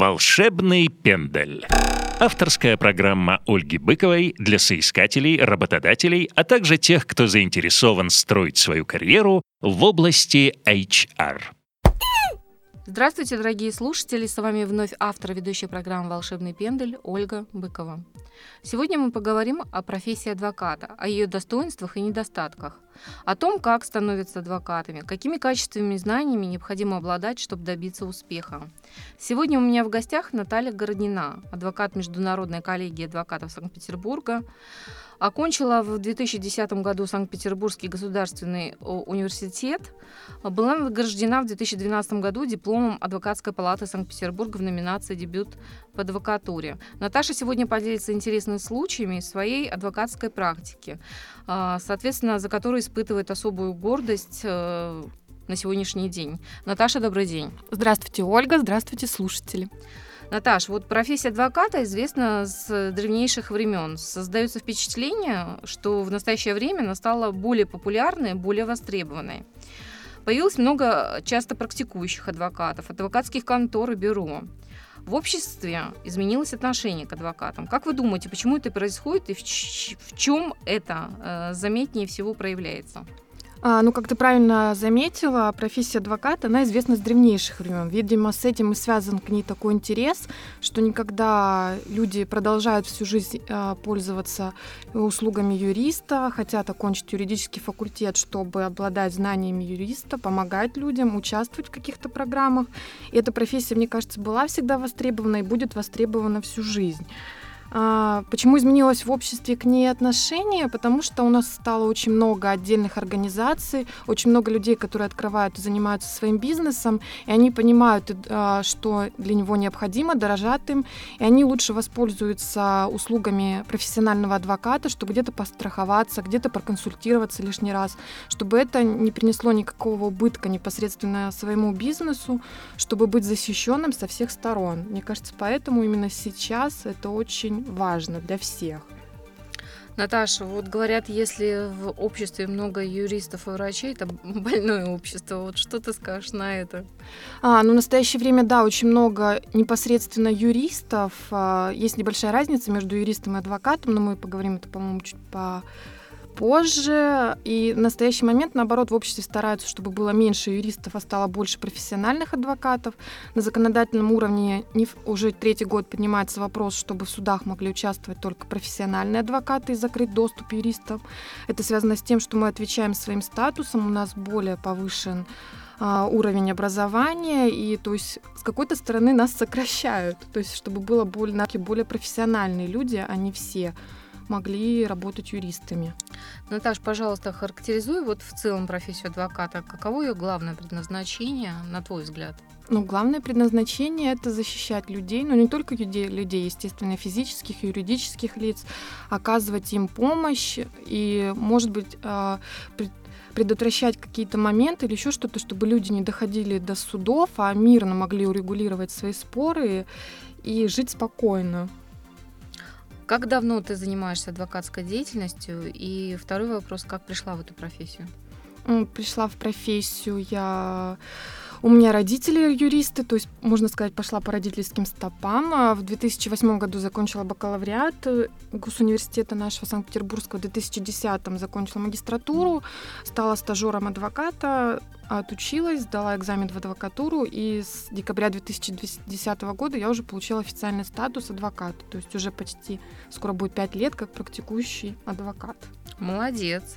Волшебный пендель. Авторская программа Ольги Быковой для соискателей, работодателей, а также тех, кто заинтересован строить свою карьеру в области HR. Здравствуйте, дорогие слушатели! С вами вновь автор ведущей программы «Волшебный пендель» Ольга Быкова. Сегодня мы поговорим о профессии адвоката, о ее достоинствах и недостатках, о том, как становятся адвокатами, какими качествами и знаниями необходимо обладать, чтобы добиться успеха. Сегодня у меня в гостях Наталья Городнина, адвокат Международной коллегии адвокатов Санкт-Петербурга, Окончила в 2010 году Санкт-Петербургский государственный университет. Была награждена в 2012 году дипломом Адвокатской палаты Санкт-Петербурга в номинации «Дебют в адвокатуре». Наташа сегодня поделится интересными случаями своей адвокатской практики, а, соответственно, за которую испытывает особую гордость э, на сегодняшний день. Наташа, добрый день. Здравствуйте, Ольга. Здравствуйте, слушатели. Наташ, вот профессия адвоката известна с древнейших времен. Создается впечатление, что в настоящее время она стала более популярной, более востребованной. Появилось много часто практикующих адвокатов, адвокатских контор и бюро. В обществе изменилось отношение к адвокатам. Как вы думаете, почему это происходит и в, в чем это э, заметнее всего проявляется? А, ну, как ты правильно заметила, профессия адвоката, она известна с древнейших времен. Видимо, с этим и связан к ней такой интерес, что никогда люди продолжают всю жизнь а, пользоваться услугами юриста, хотят окончить юридический факультет, чтобы обладать знаниями юриста, помогать людям, участвовать в каких-то программах. И эта профессия, мне кажется, была всегда востребована и будет востребована всю жизнь. А, почему изменилось в обществе к ней отношение? Потому что у нас стало очень много отдельных организаций, очень много людей, которые открывают и занимаются своим бизнесом, и они понимают, а, что для него необходимо, дорожат им, и они лучше воспользуются услугами профессионального адвоката, чтобы где-то постраховаться, где-то проконсультироваться лишний раз, чтобы это не принесло никакого убытка непосредственно своему бизнесу, чтобы быть защищенным со всех сторон. Мне кажется, поэтому именно сейчас это очень важно для всех. Наташа, вот говорят, если в обществе много юристов и врачей, это больное общество. Вот что ты скажешь на это? А, ну, в настоящее время, да, очень много непосредственно юристов. А, есть небольшая разница между юристом и адвокатом, но мы поговорим это, по-моему, чуть по позже. И в настоящий момент, наоборот, в обществе стараются, чтобы было меньше юристов, а стало больше профессиональных адвокатов. На законодательном уровне не, уже третий год поднимается вопрос, чтобы в судах могли участвовать только профессиональные адвокаты и закрыть доступ юристов. Это связано с тем, что мы отвечаем своим статусом, у нас более повышен а, уровень образования, и то есть с какой-то стороны нас сокращают, то есть чтобы было более, более профессиональные люди, а не все могли работать юристами. Наташ, пожалуйста, характеризуй вот в целом профессию адвоката. Каково ее главное предназначение, на твой взгляд? Ну, главное предназначение это защищать людей, но ну, не только людей, людей, естественно, физических, юридических лиц, оказывать им помощь и, может быть, а, предотвращать какие-то моменты или еще что-то, чтобы люди не доходили до судов, а мирно могли урегулировать свои споры и жить спокойно. Как давно ты занимаешься адвокатской деятельностью? И второй вопрос, как пришла в эту профессию? Пришла в профессию я у меня родители юристы, то есть, можно сказать, пошла по родительским стопам. А в 2008 году закончила бакалавриат э, Госуниверситета нашего Санкт-Петербургского. В 2010 закончила магистратуру, стала стажером адвоката, отучилась, сдала экзамен в адвокатуру, и с декабря 2010 года я уже получила официальный статус адвоката. То есть уже почти скоро будет пять лет как практикующий адвокат. Молодец.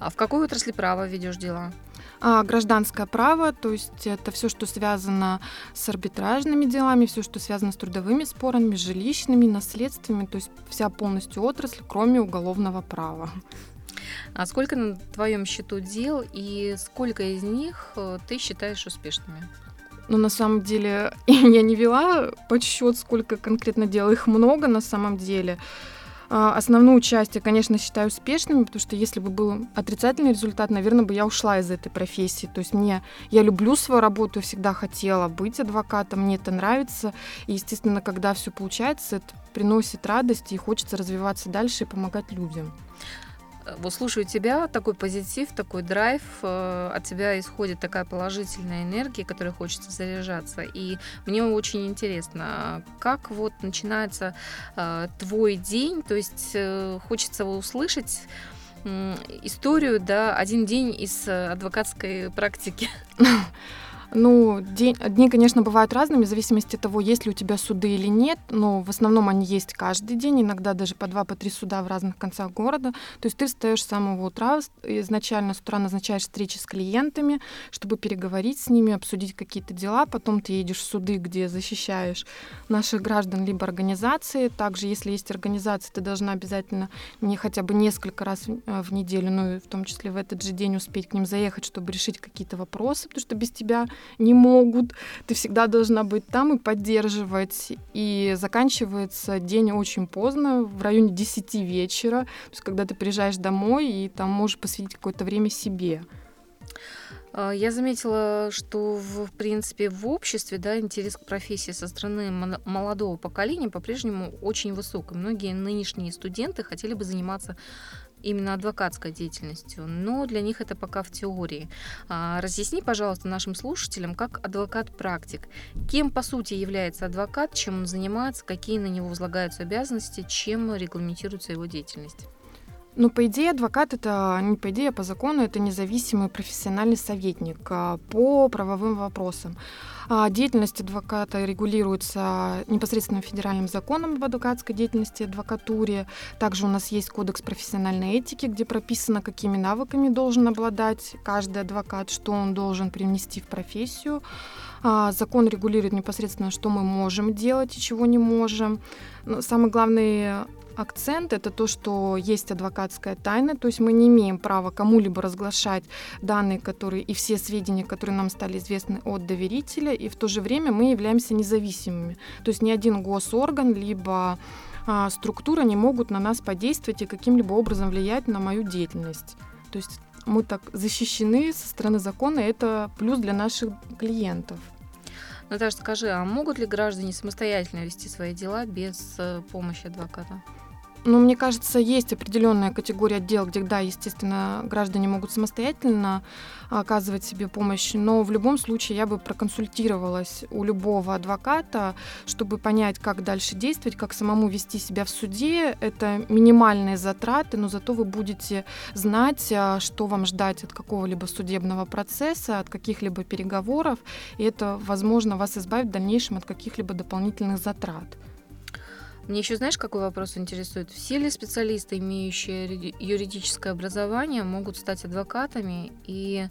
А в какой отрасли права ведешь дела? А, гражданское право, то есть это все, что связано с арбитражными делами, все, что связано с трудовыми спорами, жилищными, наследствами, то есть вся полностью отрасль, кроме уголовного права. А сколько на твоем счету дел и сколько из них э, ты считаешь успешными? Ну, на самом деле, я не вела подсчет, сколько конкретно дел. Их много на самом деле. А, основную часть я, конечно, считаю успешными, потому что если бы был отрицательный результат, наверное, бы я ушла из этой профессии. То есть мне, я люблю свою работу, всегда хотела быть адвокатом, мне это нравится. И, естественно, когда все получается, это приносит радость и хочется развиваться дальше и помогать людям. Вот слушаю тебя, такой позитив, такой драйв, э, от тебя исходит такая положительная энергия, которой хочется заряжаться. И мне очень интересно, как вот начинается э, твой день, то есть э, хочется услышать историю, да, один день из адвокатской практики. Ну, день, дни, конечно, бывают разными, в зависимости от того, есть ли у тебя суды или нет, но в основном они есть каждый день, иногда даже по два, по три суда в разных концах города. То есть ты встаешь с самого утра, изначально с утра назначаешь встречи с клиентами, чтобы переговорить с ними, обсудить какие-то дела, потом ты едешь в суды, где защищаешь наших граждан либо организации. Также, если есть организация, ты должна обязательно не хотя бы несколько раз в э, неделю, ну и в том числе в этот же день успеть к ним заехать, чтобы решить какие-то вопросы, потому что без тебя не могут. Ты всегда должна быть там и поддерживать. И заканчивается день очень поздно, в районе 10 вечера, то есть когда ты приезжаешь домой и там можешь посвятить какое-то время себе. А, я заметила, что в принципе в обществе да, интерес к профессии со стороны молодого поколения по-прежнему очень высок. И многие нынешние студенты хотели бы заниматься именно адвокатской деятельностью, но для них это пока в теории. А, разъясни, пожалуйста, нашим слушателям, как адвокат-практик, кем по сути является адвокат, чем он занимается, какие на него возлагаются обязанности, чем регламентируется его деятельность. Ну, по идее, адвокат это не по идее, а по закону это независимый профессиональный советник а, по правовым вопросам. А деятельность адвоката регулируется непосредственно федеральным законом об адвокатской деятельности, адвокатуре. Также у нас есть кодекс профессиональной этики, где прописано, какими навыками должен обладать каждый адвокат, что он должен привнести в профессию. А, закон регулирует непосредственно, что мы можем делать и чего не можем. Но самый главный акцент это то, что есть адвокатская тайна, то есть мы не имеем права кому-либо разглашать данные, которые и все сведения, которые нам стали известны от доверителя, и в то же время мы являемся независимыми. То есть ни один госорган либо а, структура не могут на нас подействовать и каким-либо образом влиять на мою деятельность. То есть мы так защищены со стороны закона, и это плюс для наших клиентов. Наташа, скажи, а могут ли граждане самостоятельно вести свои дела без э, помощи адвоката? Ну, мне кажется, есть определенная категория дел, где, да, естественно, граждане могут самостоятельно оказывать себе помощь, но в любом случае я бы проконсультировалась у любого адвоката, чтобы понять, как дальше действовать, как самому вести себя в суде. Это минимальные затраты, но зато вы будете знать, а, что вам ждать от какого-либо судебного процесса, от каких-либо переговоров, и это, возможно, вас избавит в дальнейшем от каких-либо дополнительных затрат. Мне еще знаешь, какой вопрос интересует? Все ли специалисты, имеющие юридическое образование, могут стать адвокатами? И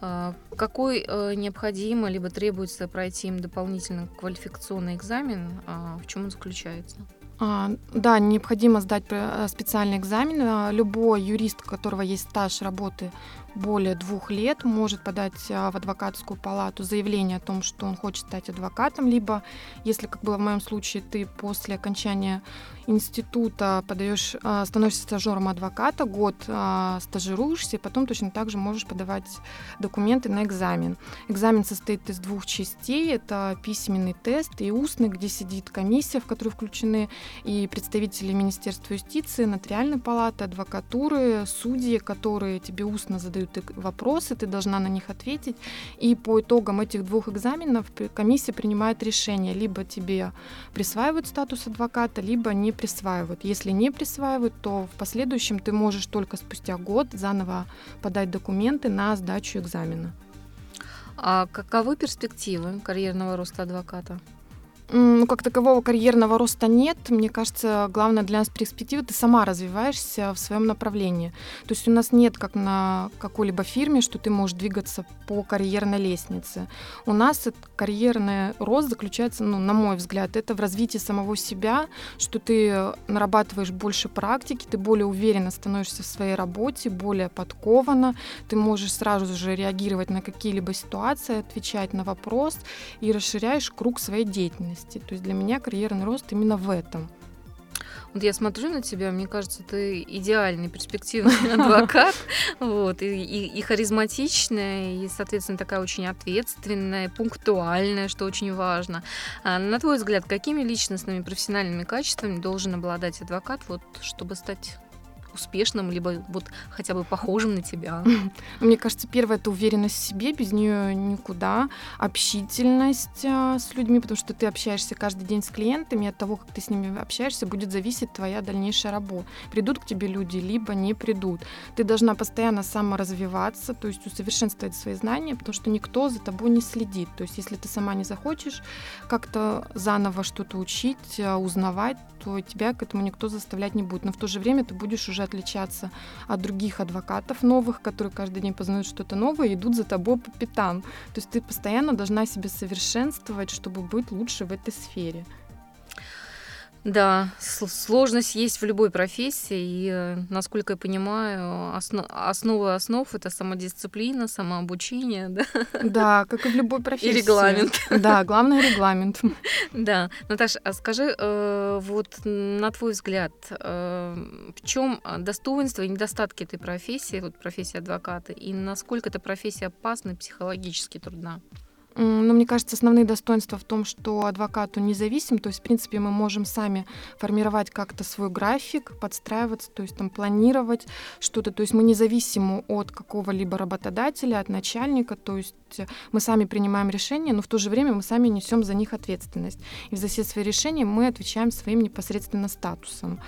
э, какой э, необходимо либо требуется пройти им дополнительно квалификационный экзамен? Э, в чем он заключается? А, да, необходимо сдать э, специальный экзамен. А, любой юрист, у которого есть стаж работы более двух лет, может подать а, в адвокатскую палату заявление о том, что он хочет стать адвокатом, либо, если, как было в моем случае, ты после окончания института подаешь, становишься стажером адвоката, год стажируешься, и потом точно так же можешь подавать документы на экзамен. Экзамен состоит из двух частей. Это письменный тест и устный, где сидит комиссия, в которую включены и представители Министерства юстиции, нотариальной палаты, адвокатуры, судьи, которые тебе устно задают вопросы, ты должна на них ответить. И по итогам этих двух экзаменов комиссия принимает решение, либо тебе присваивают статус адвоката, либо не присваивают. Если не присваивают, то в последующем ты можешь только спустя год заново подать документы на сдачу экзамена. А каковы перспективы карьерного роста адвоката? Ну, как такового карьерного роста нет. Мне кажется, главное для нас перспектива, ты сама развиваешься в своем направлении. То есть у нас нет, как на какой-либо фирме, что ты можешь двигаться по карьерной лестнице. У нас карьерный рост заключается, ну, на мой взгляд, это в развитии самого себя, что ты нарабатываешь больше практики, ты более уверенно становишься в своей работе, более подкована, ты можешь сразу же реагировать на какие-либо ситуации, отвечать на вопрос и расширяешь круг своей деятельности деятельности. То есть для меня карьерный рост именно в этом. Вот я смотрю на тебя, мне кажется, ты идеальный перспективный адвокат, вот, и, и, и харизматичная, и, соответственно, такая очень ответственная, пунктуальная, что очень важно. А, на твой взгляд, какими личностными профессиональными качествами должен обладать адвокат, вот, чтобы стать успешным, либо вот хотя бы похожим на тебя? Мне кажется, первое это уверенность в себе, без нее никуда. Общительность а, с людьми, потому что ты общаешься каждый день с клиентами, от того, как ты с ними общаешься, будет зависеть твоя дальнейшая работа. Придут к тебе люди, либо не придут. Ты должна постоянно саморазвиваться, то есть усовершенствовать свои знания, потому что никто за тобой не следит. То есть если ты сама не захочешь как-то заново что-то учить, а, узнавать, то тебя к этому никто заставлять не будет. Но в то же время ты будешь уже отличаться от других адвокатов новых, которые каждый день познают что-то новое и идут за тобой по пятам. То есть ты постоянно должна себя совершенствовать, чтобы быть лучше в этой сфере. Да, сложность есть в любой профессии, и, э, насколько я понимаю, основ, основа основ это самодисциплина, самообучение, да? Да, как и в любой профессии. И регламент. Да, главное регламент. Да, Наташа, а скажи, э, вот на твой взгляд, э, в чем достоинство и недостатки этой профессии, вот профессии адвоката, и насколько эта профессия опасна и психологически трудна? Ну, мне кажется, основные достоинства в том, что адвокат он независим, то есть, в принципе, мы можем сами формировать как-то свой график, подстраиваться, то есть там планировать что-то, то есть мы независимы от какого-либо работодателя, от начальника, то есть мы сами принимаем решения, но в то же время мы сами несем за них ответственность. И за все свои решения мы отвечаем своим непосредственно статусом.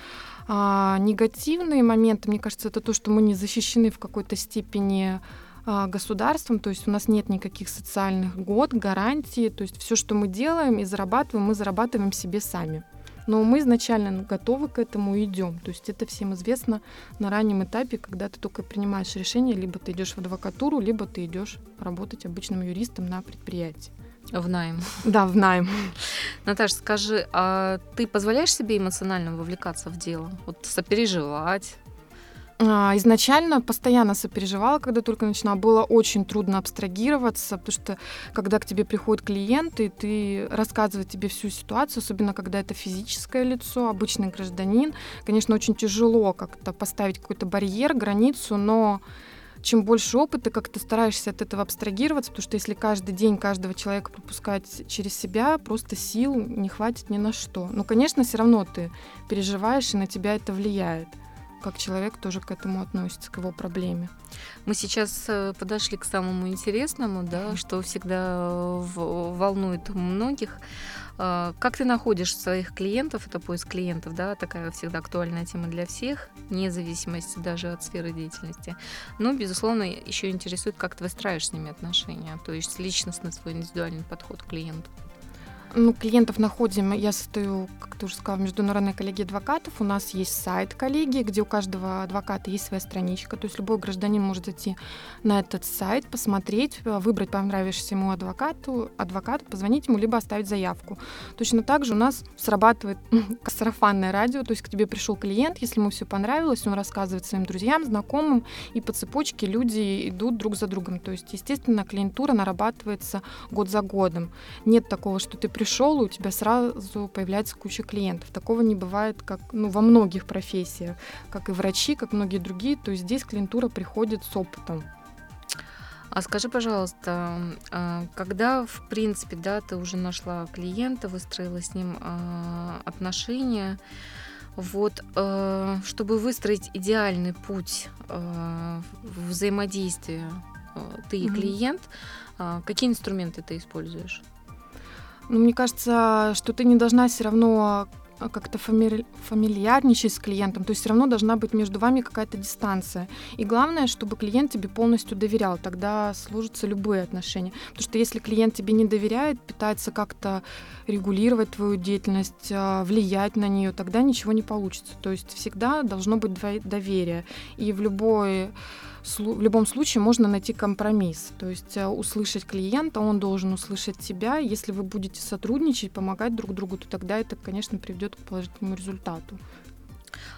А негативные моменты, мне кажется, это то, что мы не защищены в какой-то степени государством, то есть у нас нет никаких социальных год, гарантий, то есть все, что мы делаем и зарабатываем, мы зарабатываем себе сами. Но мы изначально готовы к этому и идем. То есть это всем известно на раннем этапе, когда ты только принимаешь решение, либо ты идешь в адвокатуру, либо ты идешь работать обычным юристом на предприятии. В найм. Да, в найм. Наташа, скажи, а ты позволяешь себе эмоционально вовлекаться в дело? Вот сопереживать, а, изначально постоянно сопереживала, когда только начинала. Было очень трудно абстрагироваться, потому что когда к тебе приходит клиент, и ты рассказывает тебе всю ситуацию, особенно когда это физическое лицо, обычный гражданин, конечно, очень тяжело как-то поставить какой-то барьер, границу, но чем больше опыта, как ты стараешься от этого абстрагироваться, потому что если каждый день каждого человека пропускать через себя, просто сил не хватит ни на что. Но, конечно, все равно ты переживаешь, и на тебя это влияет как человек тоже к этому относится, к его проблеме. Мы сейчас э, подошли к самому интересному, да, что всегда волнует многих. А, как ты находишь своих клиентов, это поиск клиентов, да, такая всегда актуальная тема для всех, вне зависимости даже от сферы деятельности. Но, безусловно, еще интересует, как ты выстраиваешь с ними отношения, то есть личностный свой индивидуальный подход к клиенту. Ну, клиентов находим, я состою, как ты уже сказала, в Международной коллегии адвокатов. У нас есть сайт коллегии, где у каждого адвоката есть своя страничка. То есть любой гражданин может зайти на этот сайт, посмотреть, выбрать понравившийся ему адвокату, адвокат, позвонить ему, либо оставить заявку. Точно так же у нас срабатывает сарафанное радио, то есть к тебе пришел клиент, если ему все понравилось, он рассказывает своим друзьям, знакомым, и по цепочке люди идут друг за другом. То есть, естественно, клиентура нарабатывается год за годом. Нет такого, что ты пришел, и у тебя сразу появляется куча клиентов. Такого не бывает, как ну, во многих профессиях, как и врачи, как многие другие. То есть здесь клиентура приходит с опытом. А скажи, пожалуйста, а, когда, в принципе, да, ты уже нашла клиента, выстроила с ним а, отношения, вот, а, чтобы выстроить идеальный путь взаимодействия ты и клиент, какие инструменты ты используешь? Ну, мне кажется, что ты не должна все равно а, как-то фамили... фамильярничать с клиентом, то есть все равно должна быть между вами какая-то дистанция. И главное, чтобы клиент тебе полностью доверял, тогда сложатся любые отношения. Потому что если клиент тебе не доверяет, пытается как-то регулировать твою деятельность, а, влиять на нее, тогда ничего не получится. То есть всегда должно быть доверие. И в любой в любом случае можно найти компромисс. То есть э, услышать клиента, он должен услышать тебя. Если вы будете сотрудничать, помогать друг другу, то тогда это, конечно, приведет к положительному результату.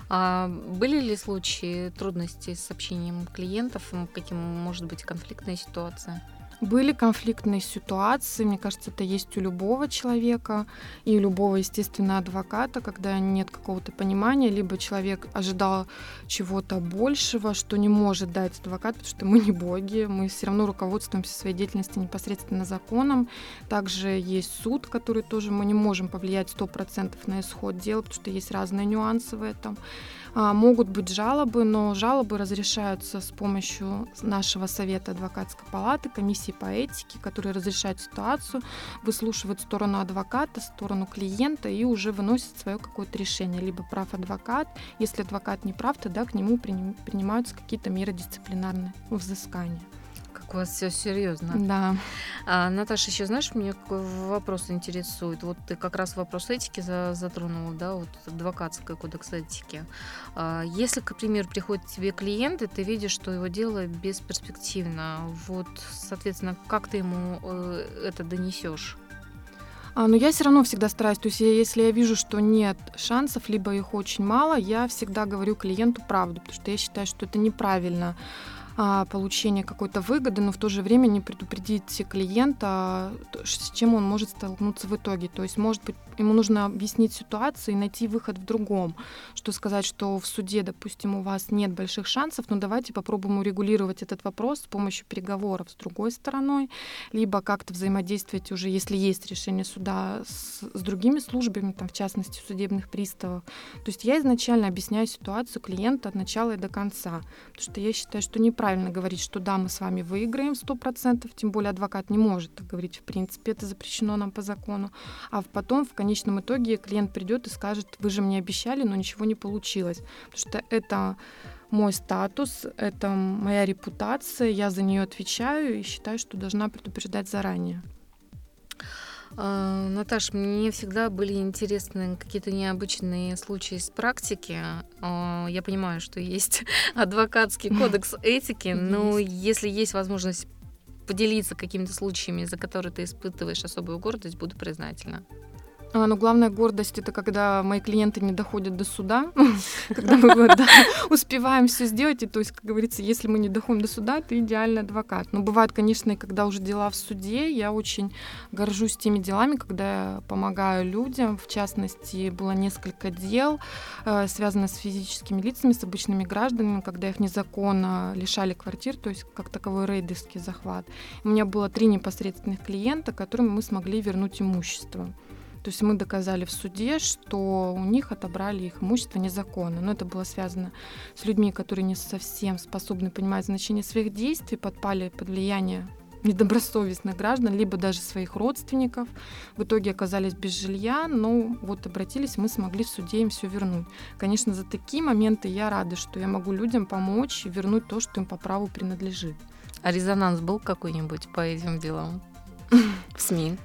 А были ли случаи трудностей с общением клиентов? Каким может быть конфликтная ситуация? Были конфликтные ситуации, мне кажется, это есть у любого человека и у любого, естественно, адвоката, когда нет какого-то понимания, либо человек ожидал чего-то большего, что не может дать адвокат, потому что мы не боги, мы все равно руководствуемся своей деятельностью непосредственно законом. Также есть суд, который тоже мы не можем повлиять 100% на исход дела, потому что есть разные нюансы в этом. А, могут быть жалобы, но жалобы разрешаются с помощью нашего совета адвокатской палаты, комиссии по этике, которые разрешают ситуацию, выслушивают сторону адвоката, сторону клиента и уже выносят свое какое-то решение. Либо прав адвокат, если адвокат не прав, тогда к нему принимаются какие-то меры дисциплинарные взыскания как у вас все серьезно. Да. А, Наташа, еще знаешь, меня какой вопрос интересует. Вот ты как раз вопрос этики затронула, да, вот адвокатская кодекс этики. А, если, к примеру, приходит к тебе клиент, и ты видишь, что его дело бесперспективно, вот, соответственно, как ты ему э, это донесешь? А, но я все равно всегда стараюсь. То есть, если я вижу, что нет шансов, либо их очень мало, я всегда говорю клиенту правду, потому что я считаю, что это неправильно получения какой-то выгоды, но в то же время не предупредить клиента, с чем он может столкнуться в итоге. То есть, может быть, ему нужно объяснить ситуацию и найти выход в другом. Что сказать, что в суде, допустим, у вас нет больших шансов, но давайте попробуем урегулировать этот вопрос с помощью переговоров с другой стороной, либо как-то взаимодействовать уже, если есть решение суда, с, с другими службами, там, в частности, судебных приставов. То есть я изначально объясняю ситуацию клиента от начала и до конца, потому что я считаю, что неправильно неправильно говорить, что да, мы с вами выиграем 100%, тем более адвокат не может так говорить, в принципе, это запрещено нам по закону. А потом, в конечном итоге, клиент придет и скажет, вы же мне обещали, но ничего не получилось. Потому что это мой статус, это моя репутация, я за нее отвечаю и считаю, что должна предупреждать заранее. А, Наташ, мне всегда были интересны какие-то необычные случаи из практики. А, я понимаю, что есть адвокатский кодекс этики, но если есть возможность поделиться какими-то случаями, за которые ты испытываешь особую гордость, буду признательна. А, но главная гордость это когда мои клиенты не доходят до суда, когда мы успеваем все сделать. И то есть, как говорится, если мы не доходим до суда, ты идеальный адвокат. Но бывает, конечно, и когда уже дела в суде, я очень горжусь теми делами, когда я помогаю людям. В частности, было несколько дел, э, связанных с физическими лицами, с обычными гражданами, когда их незаконно лишали квартир, то есть как таковой рейдерский захват. У меня было три непосредственных клиента, которым мы смогли вернуть имущество. То есть мы доказали в суде, что у них отобрали их имущество незаконно. Но это было связано с людьми, которые не совсем способны понимать значение своих действий, подпали под влияние недобросовестных граждан, либо даже своих родственников. В итоге оказались без жилья, но вот обратились, мы смогли в суде им все вернуть. Конечно, за такие моменты я рада, что я могу людям помочь и вернуть то, что им по праву принадлежит. А резонанс был какой-нибудь по этим делам в СМИ?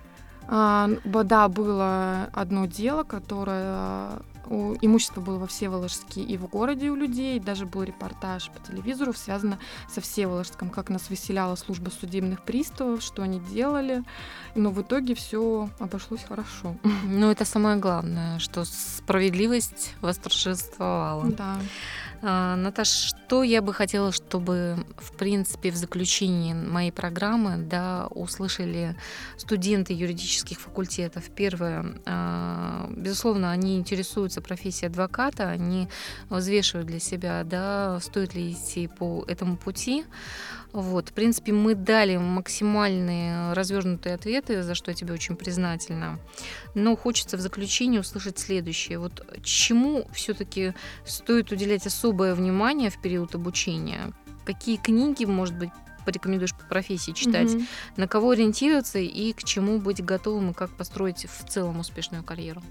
А, да, было одно дело, которое имущество было во Всеволожске и в городе у людей. Даже был репортаж по телевизору, связано со Всеволожском, как нас выселяла служба судебных приставов, что они делали. Но в итоге все обошлось хорошо. Ну, это самое главное, что справедливость восторжествовала. Да. А, Наташ, что я бы хотела, чтобы, в принципе, в заключении моей программы да, услышали студенты юридических факультетов? Первое, а, безусловно, они интересуются профессией адвоката, они взвешивают для себя, да, стоит ли идти по этому пути. Вот, в принципе, мы дали максимальные развернутые ответы, за что я тебе очень признательна. Но хочется в заключение услышать следующее. Вот чему все-таки стоит уделять особое внимание в период обучения? Какие книги, может быть, порекомендуешь по профессии читать, mm на кого ориентироваться и к чему быть готовым, и как построить в целом успешную карьеру?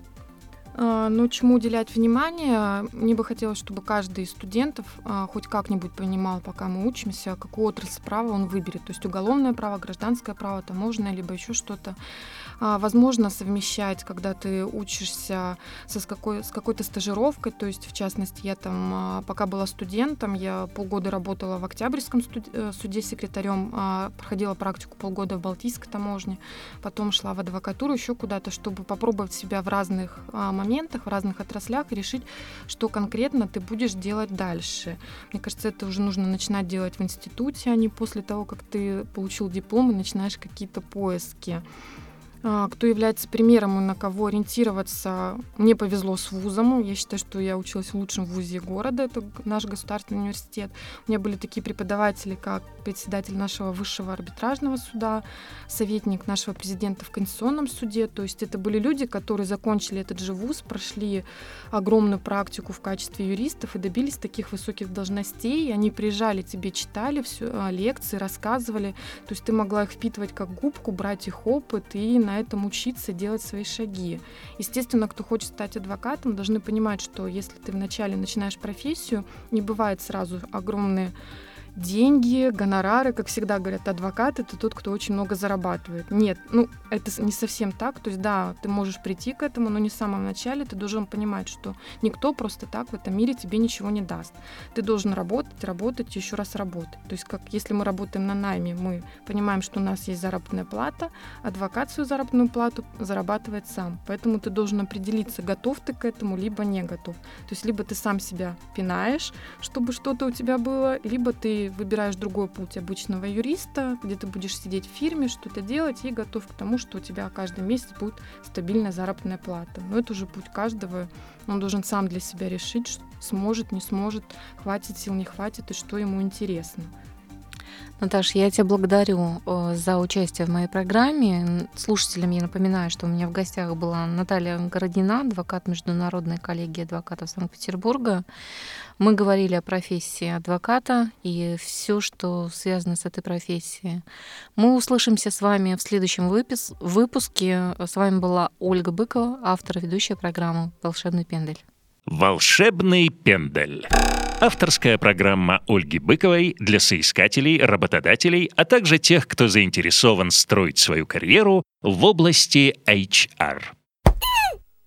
Ну, чему уделять внимание? Мне бы хотелось, чтобы каждый из студентов а, хоть как-нибудь понимал, пока мы учимся, какую отрасль права он выберет. То есть уголовное право, гражданское право, таможенное, либо еще что-то. А, возможно совмещать, когда ты учишься со, с, какой, с какой-то стажировкой, то есть, в частности, я там, пока была студентом, я полгода работала в Октябрьском э, суде секретарем, проходила практику полгода в Балтийской таможне, потом шла в адвокатуру еще куда-то, чтобы попробовать себя в разных моментах, в разных отраслях и решить, что конкретно ты будешь делать дальше. Мне кажется, это уже нужно начинать делать в институте, а не после того, как ты получил диплом и начинаешь какие-то поиски. А, кто является примером и на кого ориентироваться. Мне повезло с вузом. Я считаю, что я училась в лучшем вузе города. Это наш государственный университет. У меня были такие преподаватели, как председатель нашего высшего арбитражного суда, советник нашего президента в Конституционном суде. То есть это были люди, которые закончили этот же вуз, прошли огромную практику в качестве юристов и добились таких высоких должностей. Они приезжали, тебе читали все, а, лекции, рассказывали. То есть ты могла их впитывать как губку, брать их опыт и на на этом учиться, делать свои шаги. Естественно, кто хочет стать адвокатом, должны понимать, что если ты вначале начинаешь профессию, не бывает сразу огромные деньги, гонорары, как всегда говорят, адвокат это тот, кто очень много зарабатывает. Нет, ну это не совсем так. То есть да, ты можешь прийти к этому, но не в самом начале ты должен понимать, что никто просто так в этом мире тебе ничего не даст. Ты должен работать, работать, еще раз работать. То есть как если мы работаем на найме, мы понимаем, что у нас есть заработная плата, адвокат свою заработную плату зарабатывает сам. Поэтому ты должен определиться, готов ты к этому, либо не готов. То есть либо ты сам себя пинаешь, чтобы что-то у тебя было, либо ты выбираешь другой путь обычного юриста, где ты будешь сидеть в фирме, что-то делать и готов к тому, что у тебя каждый месяц будет стабильная заработная плата. Но это уже путь каждого. Он должен сам для себя решить, сможет, не сможет, хватит сил, не хватит и что ему интересно. Наташа, я тебя благодарю э, за участие в моей программе. Слушателям я напоминаю, что у меня в гостях была Наталья Городина, адвокат Международной коллегии адвокатов Санкт-Петербурга. Мы говорили о профессии адвоката и все, что связано с этой профессией. Мы услышимся с вами в следующем выпуске. С вами была Ольга Быкова, автор ведущая программы «Волшебный пендель». «Волшебный пендель». Авторская программа Ольги Быковой для соискателей, работодателей, а также тех, кто заинтересован строить свою карьеру в области HR.